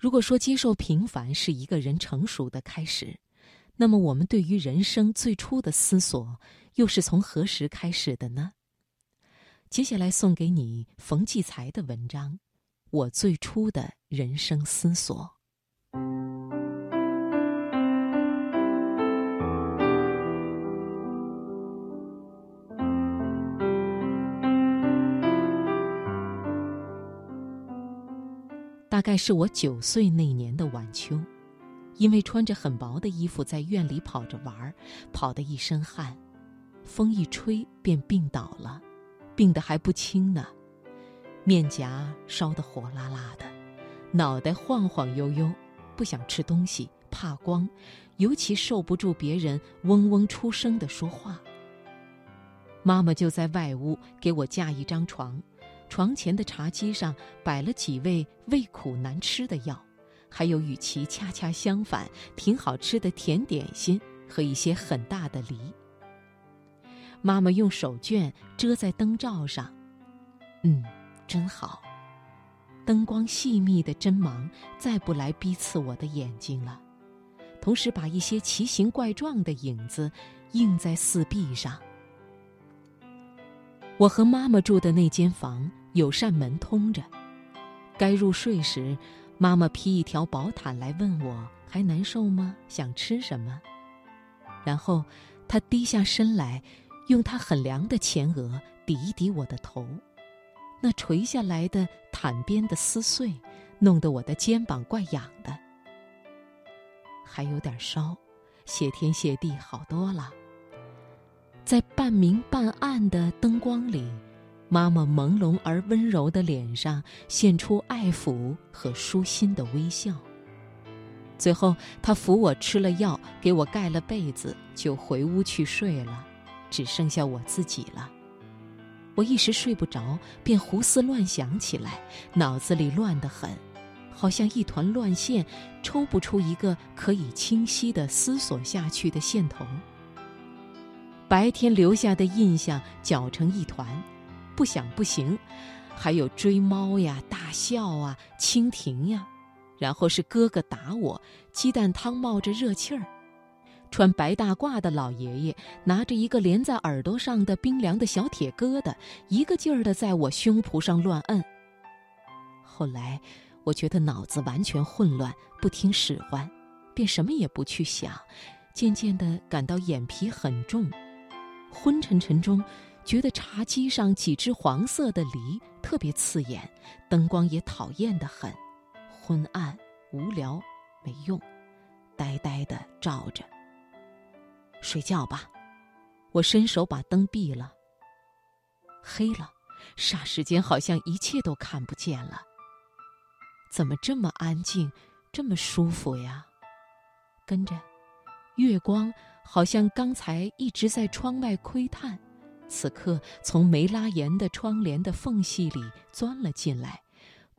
如果说接受平凡是一个人成熟的开始，那么我们对于人生最初的思索，又是从何时开始的呢？接下来送给你冯骥才的文章《我最初的人生思索》。大概是我九岁那年的晚秋，因为穿着很薄的衣服在院里跑着玩儿，跑得一身汗，风一吹便病倒了，病得还不轻呢，面颊烧得火辣辣的，脑袋晃晃悠悠，不想吃东西，怕光，尤其受不住别人嗡嗡出声的说话。妈妈就在外屋给我架一张床。床前的茶几上摆了几味味苦难吃的药，还有与其恰恰相反、挺好吃的甜点心和一些很大的梨。妈妈用手绢遮在灯罩上，嗯，真好。灯光细密的针芒再不来逼刺我的眼睛了，同时把一些奇形怪状的影子映在四壁上。我和妈妈住的那间房。有扇门通着，该入睡时，妈妈披一条薄毯来问我还难受吗？想吃什么？然后，她低下身来，用她很凉的前额抵一抵我的头，那垂下来的毯边的撕碎，弄得我的肩膀怪痒的，还有点烧，谢天谢地好多了。在半明半暗的灯光里。妈妈朦胧而温柔的脸上现出爱抚和舒心的微笑。最后，她扶我吃了药，给我盖了被子，就回屋去睡了，只剩下我自己了。我一时睡不着，便胡思乱想起来，脑子里乱得很，好像一团乱线，抽不出一个可以清晰的思索下去的线头。白天留下的印象搅成一团。不想不行，还有追猫呀、大笑啊、蜻蜓呀，然后是哥哥打我，鸡蛋汤冒着热气儿，穿白大褂的老爷爷拿着一个连在耳朵上的冰凉的小铁疙瘩，一个劲儿的在我胸脯上乱摁。后来我觉得脑子完全混乱，不听使唤，便什么也不去想，渐渐的感到眼皮很重，昏沉沉中。觉得茶几上几只黄色的梨特别刺眼，灯光也讨厌的很，昏暗无聊，没用，呆呆的照着。睡觉吧，我伸手把灯闭了。黑了，霎时间好像一切都看不见了。怎么这么安静，这么舒服呀？跟着，月光好像刚才一直在窗外窥探。此刻从没拉严的窗帘的缝隙里钻了进来，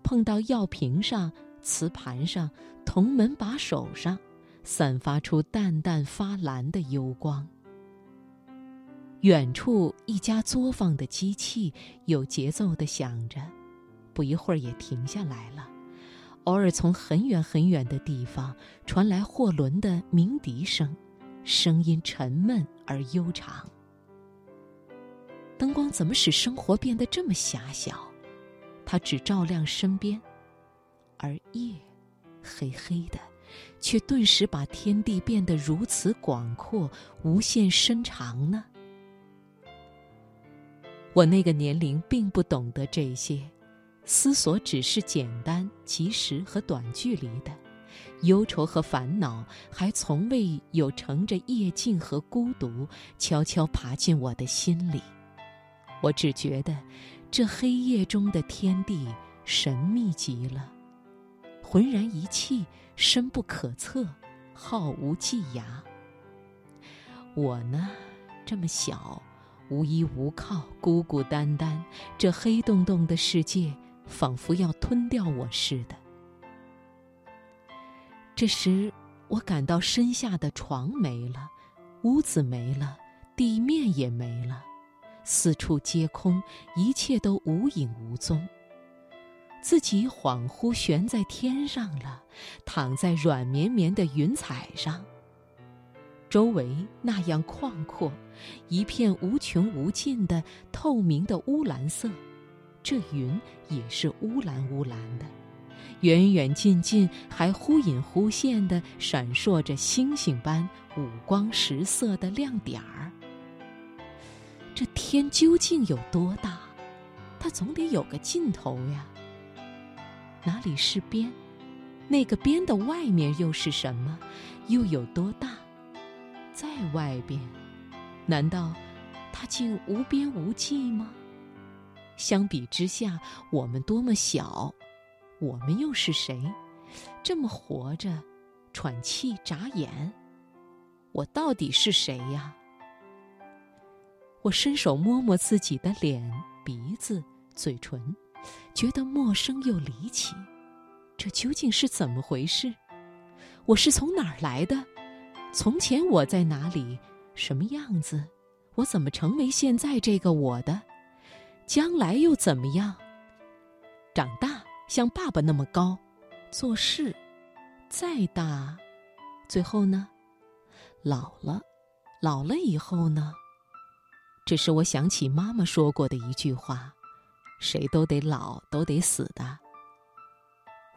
碰到药瓶上、瓷盘上、铜门把手上，散发出淡淡发蓝的幽光。远处一家作坊的机器有节奏地响着，不一会儿也停下来了。偶尔从很远很远的地方传来货轮的鸣笛声，声音沉闷而悠长。灯光怎么使生活变得这么狭小？它只照亮身边，而夜，黑黑的，却顿时把天地变得如此广阔、无限深长呢？我那个年龄并不懂得这些，思索只是简单、及时和短距离的，忧愁和烦恼还从未有乘着夜静和孤独悄悄爬进我的心里。我只觉得，这黑夜中的天地神秘极了，浑然一气，深不可测，浩无际涯。我呢，这么小，无依无靠，孤孤单单，这黑洞洞的世界仿佛要吞掉我似的。这时，我感到身下的床没了，屋子没了，地面也没了。四处皆空，一切都无影无踪。自己恍惚悬在天上了，躺在软绵绵的云彩上。周围那样旷阔，一片无穷无尽的透明的乌蓝色，这云也是乌蓝乌蓝的，远远近近还忽隐忽现的闪烁着星星般五光十色的亮点儿。这天究竟有多大？它总得有个尽头呀。哪里是边？那个边的外面又是什么？又有多大？在外边，难道它竟无边无际吗？相比之下，我们多么小！我们又是谁？这么活着，喘气眨眼，我到底是谁呀？我伸手摸摸自己的脸、鼻子、嘴唇，觉得陌生又离奇。这究竟是怎么回事？我是从哪儿来的？从前我在哪里？什么样子？我怎么成为现在这个我的？将来又怎么样？长大像爸爸那么高，做事再大，最后呢？老了，老了以后呢？这是我想起妈妈说过的一句话：“谁都得老，都得死的。”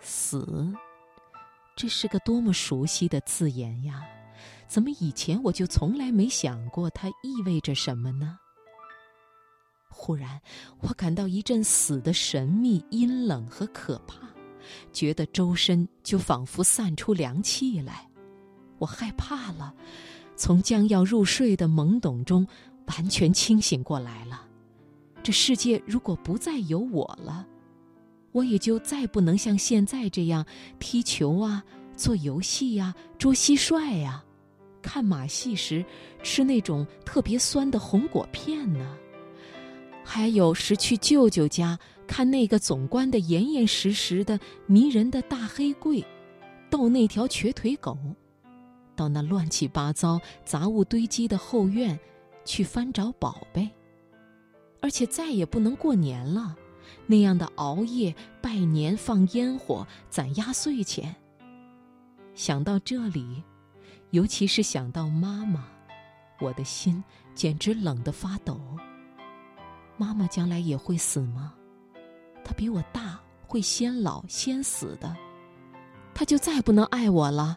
死，这是个多么熟悉的字眼呀！怎么以前我就从来没想过它意味着什么呢？忽然，我感到一阵死的神秘、阴冷和可怕，觉得周身就仿佛散出凉气来。我害怕了，从将要入睡的懵懂中。完全清醒过来了，这世界如果不再有我了，我也就再不能像现在这样踢球啊、做游戏呀、捉蟋蟀呀、看马戏时吃那种特别酸的红果片呢，还有时去舅舅家看那个总关的严严实实的迷人的大黑柜，逗那条瘸腿狗，到那乱七八糟杂物堆积的后院。去翻找宝贝，而且再也不能过年了。那样的熬夜、拜年、放烟火、攒压岁钱。想到这里，尤其是想到妈妈，我的心简直冷得发抖。妈妈将来也会死吗？她比我大，会先老先死的。她就再不能爱我了，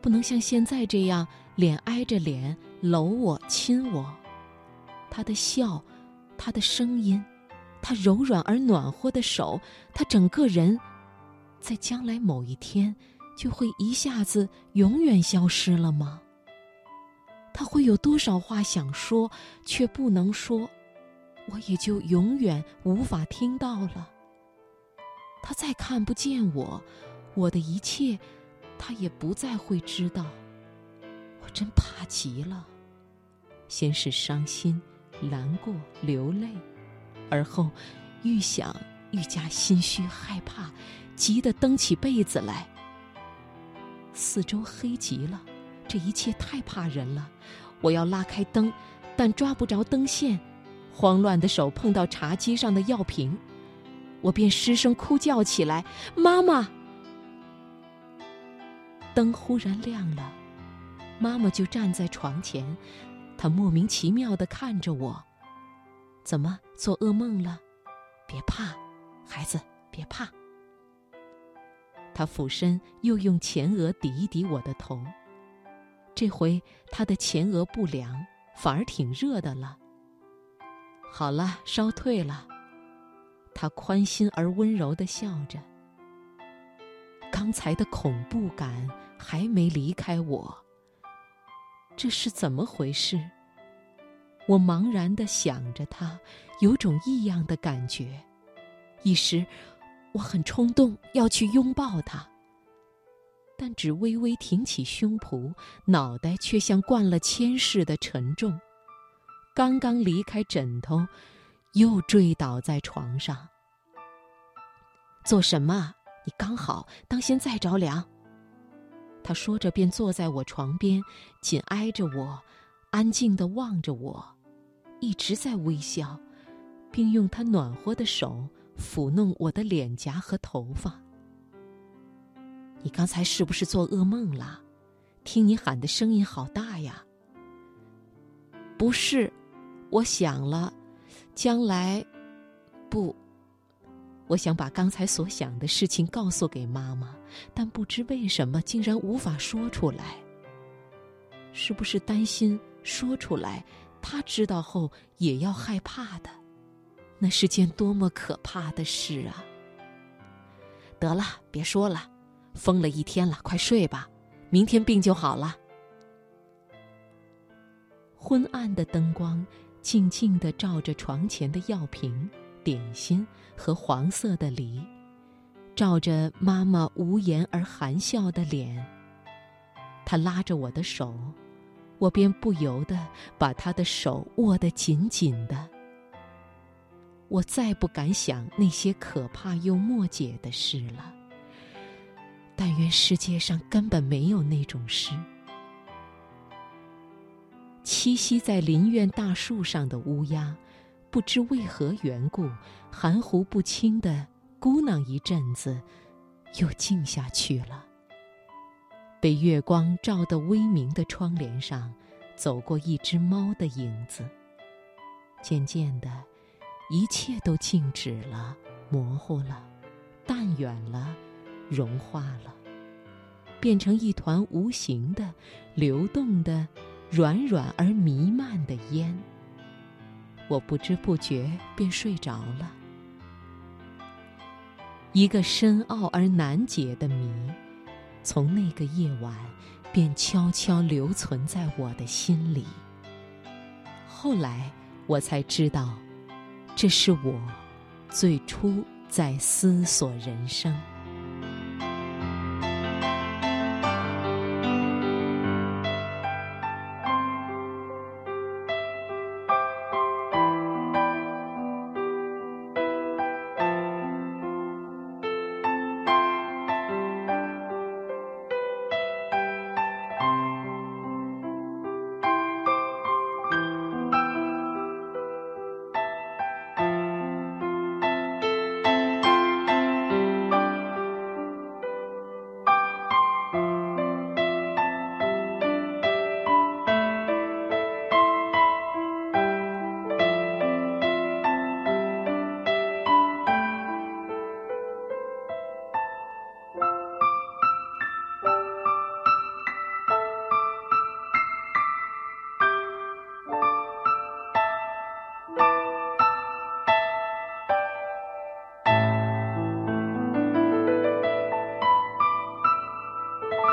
不能像现在这样脸挨着脸。搂我，亲我，他的笑，他的声音，他柔软而暖和的手，他整个人，在将来某一天，就会一下子永远消失了吗？他会有多少话想说却不能说，我也就永远无法听到了。他再看不见我，我的一切，他也不再会知道。真怕极了，先是伤心、难过、流泪，而后愈想愈加心虚、害怕，急得蹬起被子来。四周黑极了，这一切太怕人了。我要拉开灯，但抓不着灯线，慌乱的手碰到茶几上的药瓶，我便失声哭叫起来：“妈妈！”灯忽然亮了。妈妈就站在床前，她莫名其妙地看着我。怎么做噩梦了？别怕，孩子，别怕。她俯身又用前额抵一抵我的头，这回她的前额不凉，反而挺热的了。好了，烧退了。她宽心而温柔地笑着。刚才的恐怖感还没离开我。这是怎么回事？我茫然地想着他，有种异样的感觉。一时，我很冲动要去拥抱他，但只微微挺起胸脯，脑袋却像灌了铅似的沉重。刚刚离开枕头，又坠倒在床上。做什么？你刚好，当心再着凉。他说着，便坐在我床边，紧挨着我，安静地望着我，一直在微笑，并用他暖和的手抚弄我的脸颊和头发。你刚才是不是做噩梦了？听你喊的声音好大呀！不是，我想了，将来，不，我想把刚才所想的事情告诉给妈妈，但不知为什么竟然无法说出来。是不是担心说出来，她知道后也要害怕的？那是件多么可怕的事啊！得了，别说了，疯了一天了，快睡吧，明天病就好了。昏暗的灯光静静地照着床前的药瓶、点心和黄色的梨，照着妈妈无言而含笑的脸。她拉着我的手，我便不由得把她的手握得紧紧的。我再不敢想那些可怕又莫解的事了。但愿世界上根本没有那种事。栖息在林苑大树上的乌鸦，不知为何缘故，含糊不清的咕囔一阵子，又静下去了。被月光照得微明的窗帘上，走过一只猫的影子。渐渐的。一切都静止了，模糊了，淡远了，融化了，变成一团无形的、流动的、软软而弥漫的烟。我不知不觉便睡着了。一个深奥而难解的谜，从那个夜晚便悄悄留存在我的心里。后来我才知道。这是我最初在思索人生。